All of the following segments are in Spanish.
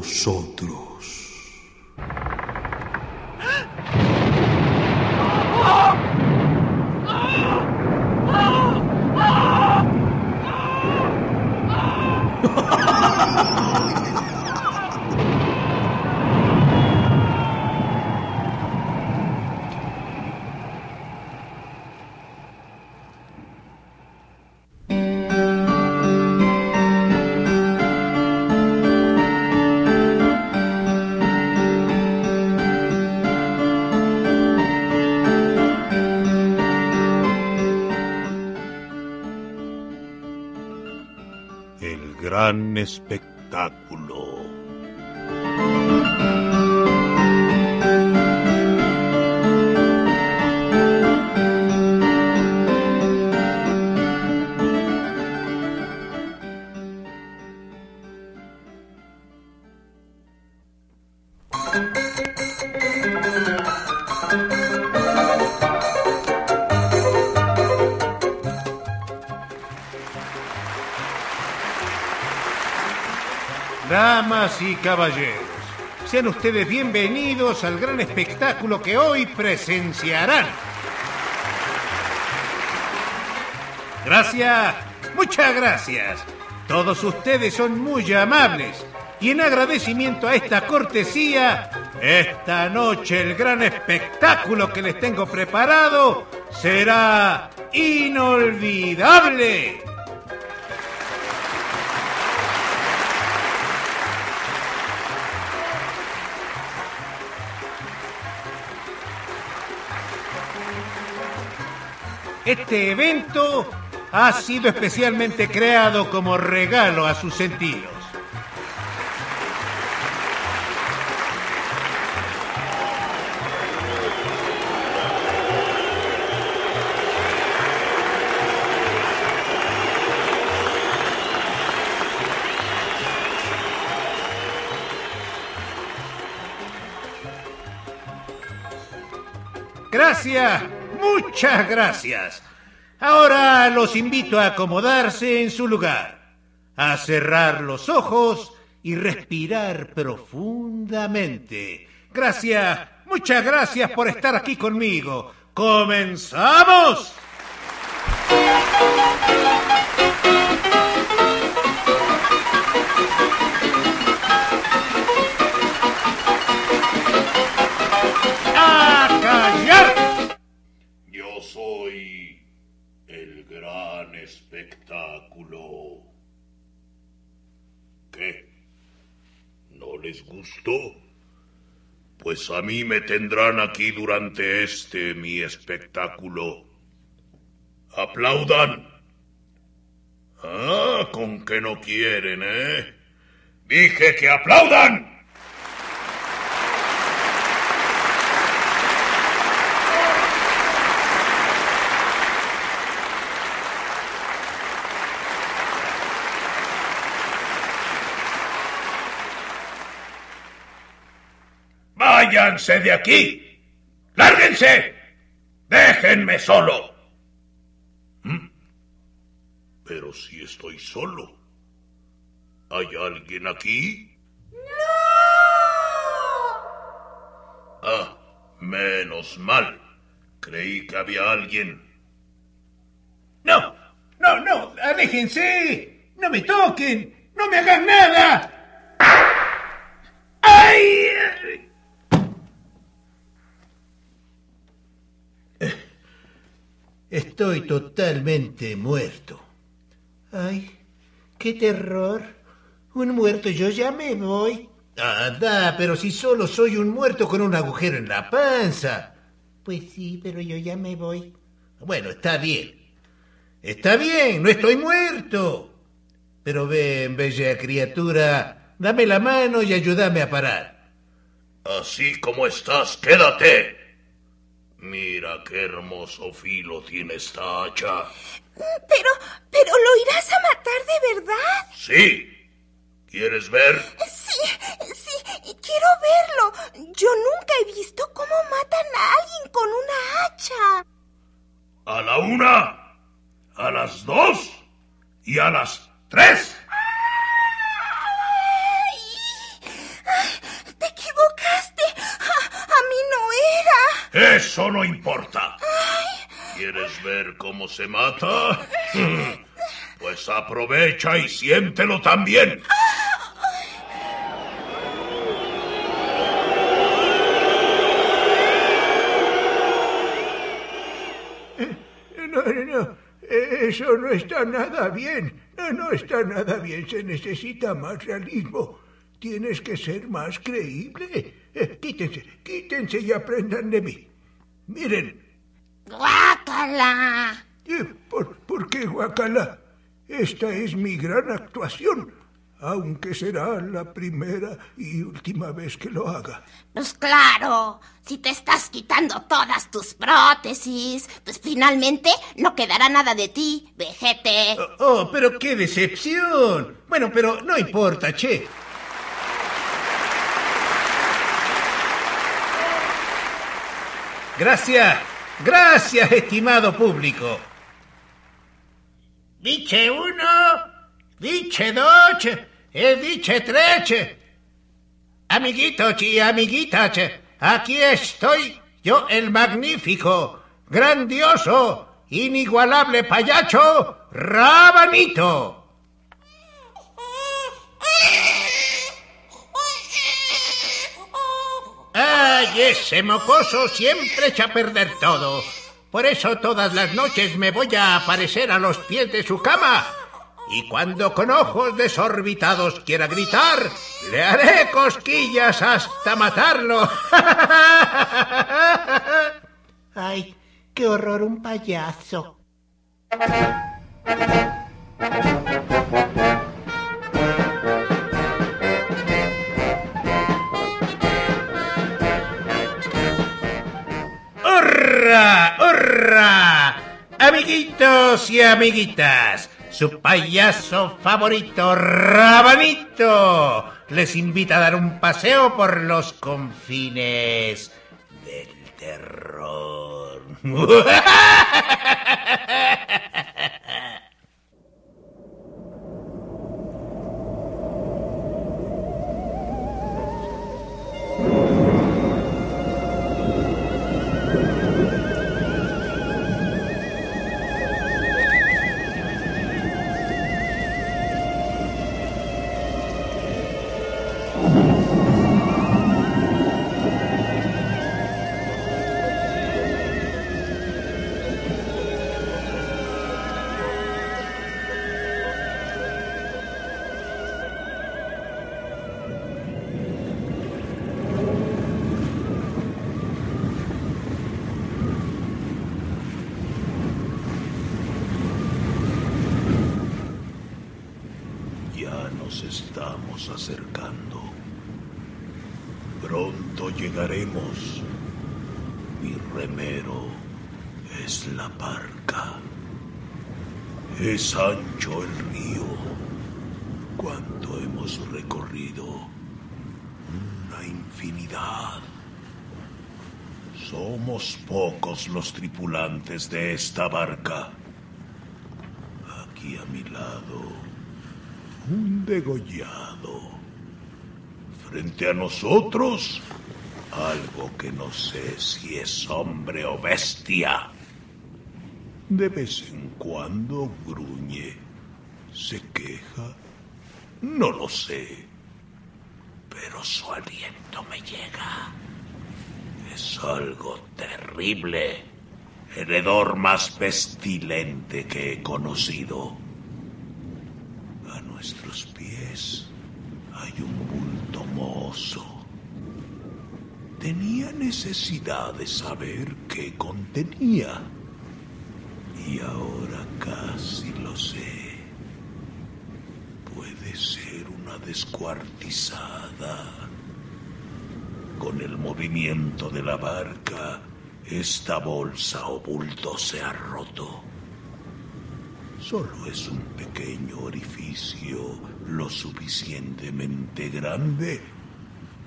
vosotros. Gran espectáculo. Damas y caballeros, sean ustedes bienvenidos al gran espectáculo que hoy presenciarán. Gracias, muchas gracias. Todos ustedes son muy amables. Y en agradecimiento a esta cortesía, esta noche el gran espectáculo que les tengo preparado será inolvidable. Este evento ha sido especialmente creado como regalo a sus sentidos. Gracias, muchas gracias. Ahora los invito a acomodarse en su lugar, a cerrar los ojos y respirar profundamente. Gracias, muchas gracias por estar aquí conmigo. ¡Comenzamos! ¡A callar! Soy el gran espectáculo. ¿Qué? ¿No les gustó? Pues a mí me tendrán aquí durante este mi espectáculo. ¡Aplaudan! Ah, con que no quieren, ¿eh? Dije que aplaudan. ¡Váyanse de aquí! ¡Lárguense! ¡Déjenme solo! ¿Mm? Pero si estoy solo. ¿Hay alguien aquí? ¡No! Ah, menos mal. Creí que había alguien. No, no, no, aléjense. No me toquen. No me hagan nada. Estoy totalmente muerto. Ay, qué terror. Un muerto, yo ya me voy. Ah, da, pero si solo soy un muerto con un agujero en la panza. Pues sí, pero yo ya me voy. Bueno, está bien. Está bien, no estoy muerto. Pero ven, bella criatura, dame la mano y ayúdame a parar. Así como estás, quédate. Mira qué hermoso filo tiene esta hacha. Pero, pero lo irás a matar de verdad. Sí. ¿Quieres ver? Sí, sí, quiero verlo. Yo nunca he visto cómo matan a alguien con una hacha. ¿A la una? ¿A las dos? Eso no importa. ¿Quieres ver cómo se mata? Pues aprovecha y siéntelo también. No, no, no. Eso no está nada bien. No, no está nada bien. Se necesita más realismo. Tienes que ser más creíble. Eh, quítense, quítense y aprendan de mí. Miren. ¡Guácala! ¿Por, ¿Por qué guacala? Esta es mi gran actuación, aunque será la primera y última vez que lo haga. Pues claro, si te estás quitando todas tus prótesis, pues finalmente no quedará nada de ti, vejete. Oh, oh, pero qué decepción. Bueno, pero no importa, che. Gracias, gracias, estimado público. Dice uno, dice dos, e dice tres. Amiguitos y amiguitas, aquí estoy yo, el magnífico, grandioso, inigualable payacho, Rabanito. ¡Ay, ese mocoso siempre echa a perder todo! Por eso todas las noches me voy a aparecer a los pies de su cama. Y cuando con ojos desorbitados quiera gritar, le haré cosquillas hasta matarlo. ¡Ay, qué horror un payaso! ¡Hurra! ¡Hurra! Amiguitos y amiguitas, su payaso favorito, Rabanito, les invita a dar un paseo por los confines del terror. acercando. Pronto llegaremos. Mi remero es la barca. Es ancho el río. ¿Cuánto hemos recorrido? Una infinidad. Somos pocos los tripulantes de esta barca. Aquí a mi lado, un degollado. Frente a nosotros, algo que no sé si es hombre o bestia. De vez en cuando gruñe, se queja, no lo sé, pero su aliento me llega. Es algo terrible, el hedor más pestilente que he conocido. Nuestros pies hay un bulto mozo. Tenía necesidad de saber qué contenía. Y ahora casi lo sé. Puede ser una descuartizada. Con el movimiento de la barca, esta bolsa o bulto se ha roto. Solo es un pequeño orificio lo suficientemente grande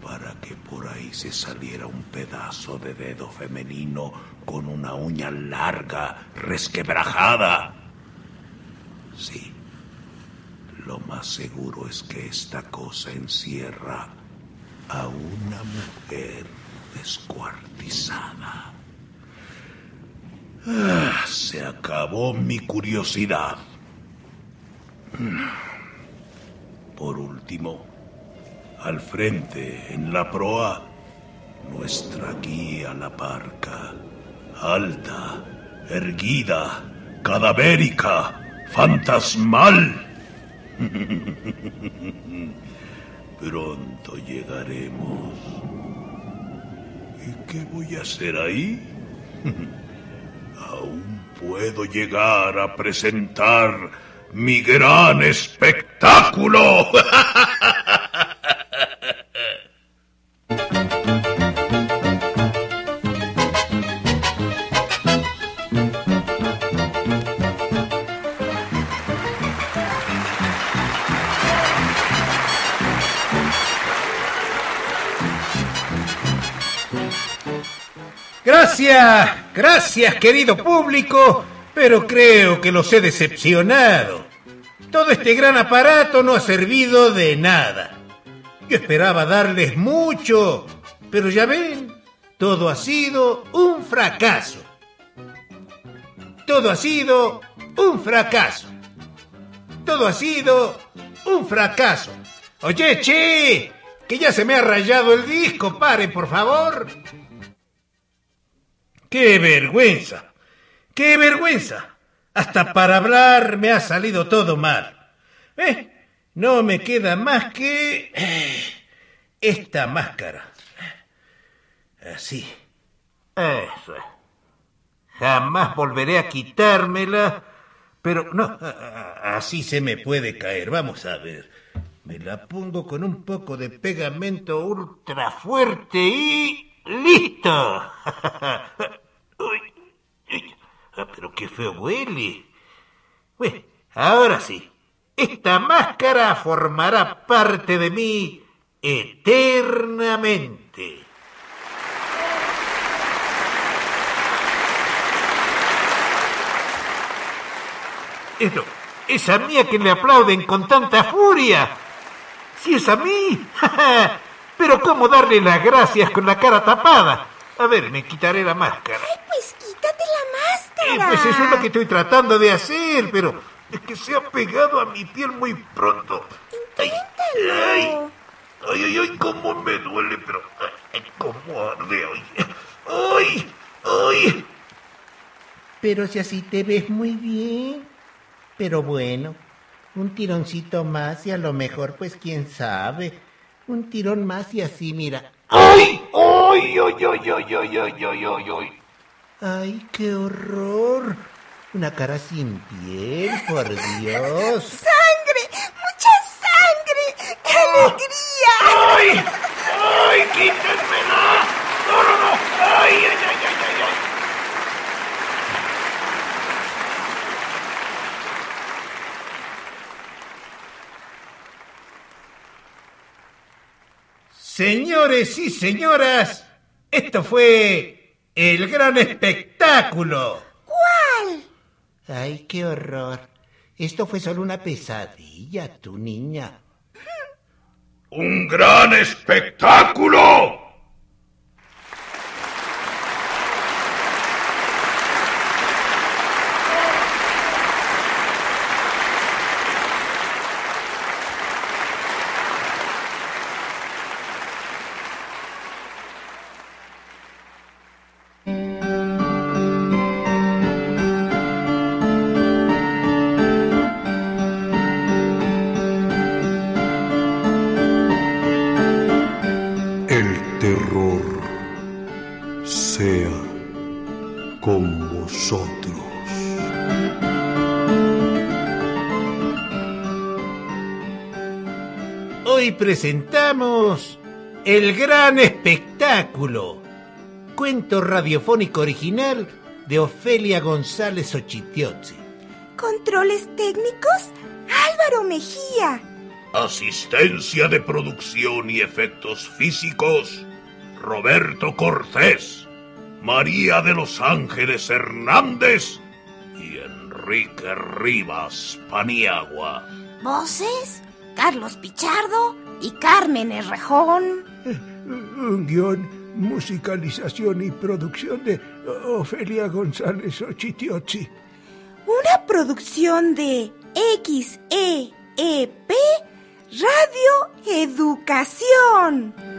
para que por ahí se saliera un pedazo de dedo femenino con una uña larga, resquebrajada. Sí, lo más seguro es que esta cosa encierra a una mujer descuartizada. Ah, se acabó mi curiosidad. Por último, al frente, en la proa, nuestra guía la parca, alta, erguida, cadavérica, fantasmal. Pronto llegaremos. ¿Y qué voy a hacer ahí? Puedo llegar a presentar mi gran espectáculo. Gracias, gracias querido público, pero creo que los he decepcionado. Todo este gran aparato no ha servido de nada. Yo esperaba darles mucho, pero ya ven, todo ha sido un fracaso. Todo ha sido un fracaso. Todo ha sido un fracaso. Oye, che, que ya se me ha rayado el disco, pare, por favor. ¡Qué vergüenza! ¡Qué vergüenza! Hasta para hablar me ha salido todo mal. ¿Eh? No me queda más que eh, esta máscara. Así. Eso. Jamás volveré a quitármela, pero no, así se me puede caer. Vamos a ver. Me la pongo con un poco de pegamento ultra fuerte y listo. Pero qué feo huele. Bueno, ahora sí, esta máscara formará parte de mí eternamente. Esto, es a mí a quien le aplauden con tanta furia. Si es a mí. Pero ¿cómo darle las gracias con la cara tapada? A ver, me quitaré la máscara. Ay, pues quítate la Eh, pues eso es lo que estoy tratando de hacer, pero es que se ha pegado a mi piel muy pronto. Ay, ay, ay, ay, ay, cómo me duele, pero ay, cómo arde, ay, ay, ay. Pero si así te ves muy bien. Pero bueno, un tironcito más y a lo mejor, pues quién sabe, un tirón más y así, mira. ¡Ay! ¡Ay, ay, ay, ay, ay, ay, ay, ay, ay! ¡Ay, qué horror! Una cara sin piel, por Dios. ¡Sangre! ¡Mucha sangre! ¡Qué alegría! ¡Ay! ¡Ay, quítenmela! ¡No, no, no! ¡Ay, ay, ay, ay, ay! ay. Señores y señoras, esto fue el gran espectáculo. ¿Cuál? Ay, qué horror. Esto fue solo una pesadilla, tu niña. ¡Un gran espectáculo! Hoy presentamos el gran espectáculo. Cuento radiofónico original de Ofelia González Ochitiozzi. ¿Controles técnicos? Álvaro Mejía. Asistencia de producción y efectos físicos, Roberto Cortés, María de los Ángeles Hernández y Enrique Rivas Paniagua. Voces, Carlos Pichardo y Carmen Errejón. Un guion Musicalización y producción de Ofelia González Ochitiotzi. Una producción de XEEP Radio Educación.